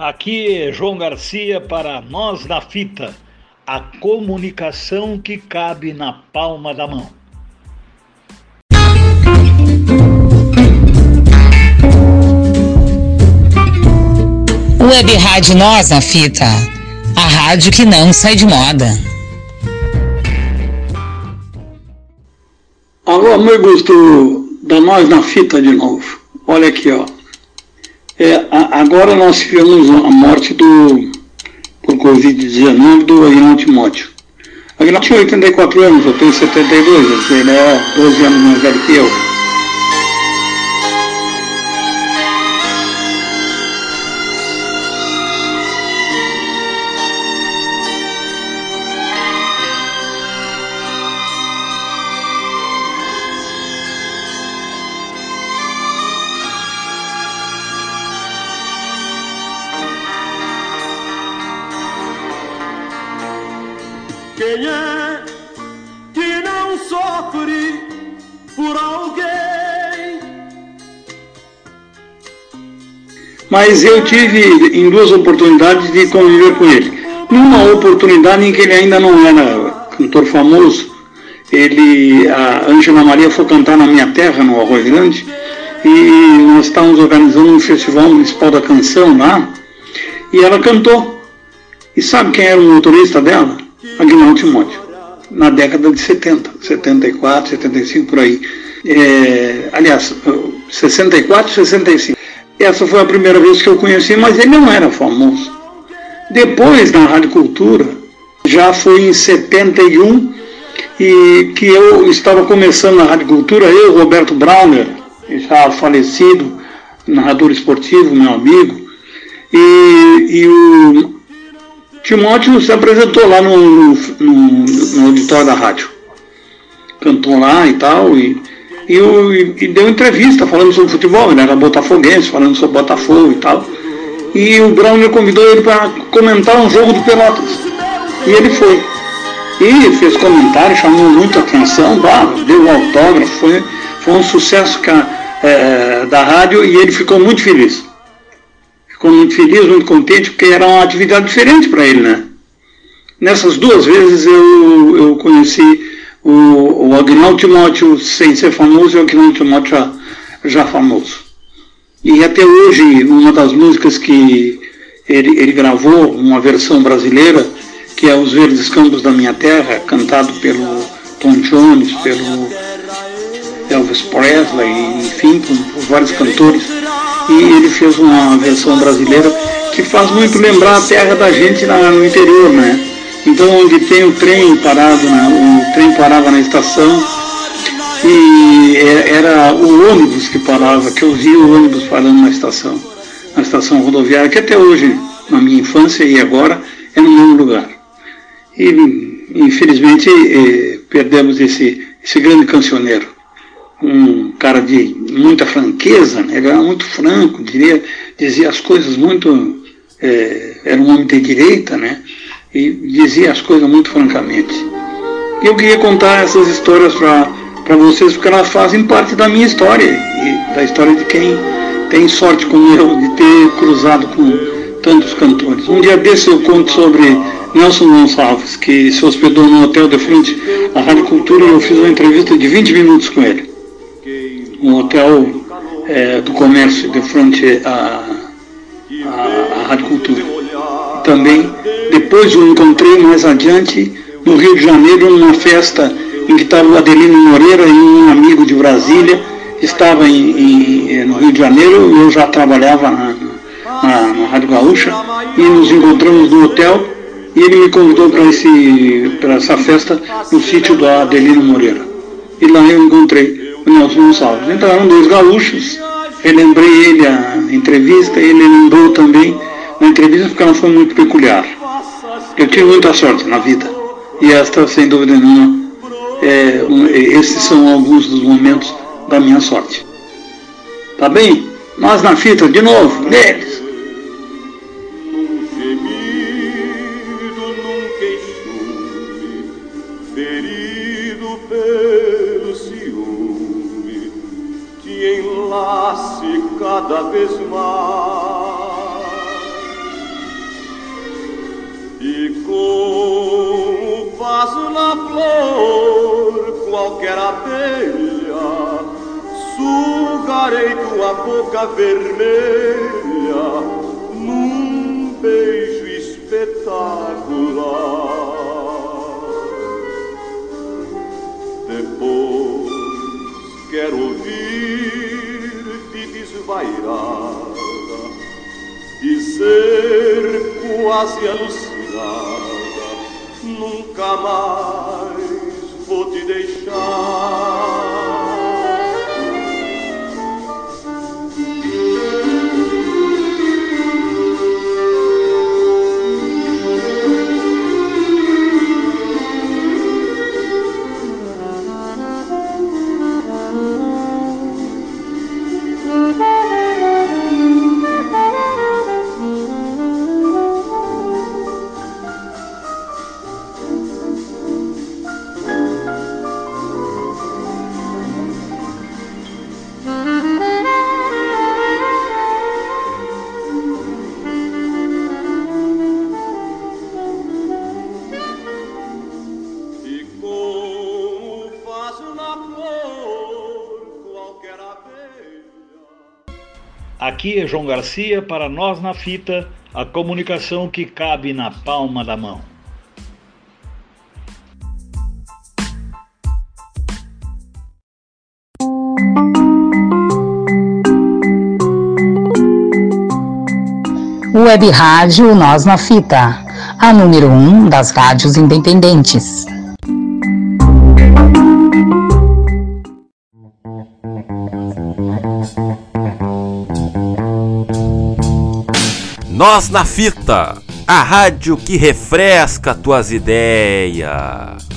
Aqui é João Garcia para Nós na Fita, a comunicação que cabe na palma da mão. Web Rádio Nós na Fita, a rádio que não sai de moda. Alô, amigos do, da Nós na Fita de novo. Olha aqui, ó. É, a, agora nós tivemos a morte do, por Covid-19 do Aguinaldo Timóteo. Aguinaldo tinha 84 anos, eu tenho 72, ele é 12 anos mais velho que eu. Quem é que não sofre por alguém? Mas eu tive em duas oportunidades de conviver com ele. Numa oportunidade em que ele ainda não era cantor famoso, ele, a Ângela Maria foi cantar na minha terra, no Arroio Grande, e nós estávamos organizando um festival municipal da canção lá, e ela cantou. E sabe quem era o motorista dela? Aguinaldo Timóteo, na década de 70, 74, 75 por aí. É, aliás, 64, 65. Essa foi a primeira vez que eu conheci, mas ele não era famoso. Depois, na Rádio Cultura, já foi em 71 e que eu estava começando na Rádio Cultura, eu, Roberto Brauner, já falecido, narrador esportivo, meu amigo, e, e o Timóteo se apresentou lá no, no, no, auditório da rádio. Cantou lá e tal, e, e, e, deu entrevista falando sobre futebol, ele era botafoguense, falando sobre Botafogo e tal. E o Browner convidou ele para comentar um jogo do Pelotas. E ele foi. E fez comentário, chamou muita atenção, deu um autógrafo, foi, foi um sucesso é, da rádio e ele ficou muito feliz ficou muito feliz, muito contente, porque era uma atividade diferente para ele, né? Nessas duas vezes eu, eu conheci o, o Agnaldo Timóteo sem ser famoso e o Agnaldo Timóteo já, já famoso. E até hoje, uma das músicas que ele, ele gravou, uma versão brasileira, que é Os Verdes Campos da Minha Terra, cantado pelo Tom Jones, pelo Elvis Presley, enfim, por, vários cantores e ele fez uma versão brasileira que faz muito lembrar a terra da gente na, no interior, né? Então onde tem o trem parado, né? o trem parava na estação e é, era o ônibus que parava, que eu via o ônibus parando na estação, na estação rodoviária, que até hoje, na minha infância e agora, é no mesmo lugar. E infelizmente eh, perdemos esse, esse grande cancioneiro um cara de muita franqueza, né? ele era muito franco, diria, dizia as coisas muito. É, era um homem de direita, né? E dizia as coisas muito francamente. E eu queria contar essas histórias para vocês, porque elas fazem parte da minha história e da história de quem tem sorte como eu de ter cruzado com tantos cantores. Um dia desse eu conto sobre Nelson Gonçalves, que se hospedou no hotel de frente à Rádio Cultura e eu fiz uma entrevista de 20 minutos com ele um hotel é, do comércio de frente à, à, à Rádio Cultura. Também, depois eu encontrei mais adiante no Rio de Janeiro, numa festa em que estava o Adelino Moreira e um amigo de Brasília, estava em, em, no Rio de Janeiro, eu já trabalhava na, na, na Rádio Gaúcha, e nos encontramos no hotel, e ele me convidou para essa festa no sítio do Adelino Moreira. E lá eu encontrei o Nelson Gonçalves. Eram dois gaúchos, relembrei ele a entrevista, ele lembrou também a entrevista porque ela foi muito peculiar. Eu tive muita sorte na vida e esta, sem dúvida nenhuma, é, um, esses são alguns dos momentos da minha sorte. Tá bem? Nós na fita, de novo, neles. Cada vez mais. E como faz na flor qualquer abelha, sugarei tua boca vermelha num beijo espetacular. Dizer quase alucinada, nunca mais vou te deixar. Aqui é João Garcia para nós na fita, a comunicação que cabe na palma da mão. Web Rádio Nós na Fita, a número 1 um das rádios independentes. Nós na Fita, a rádio que refresca tuas ideias.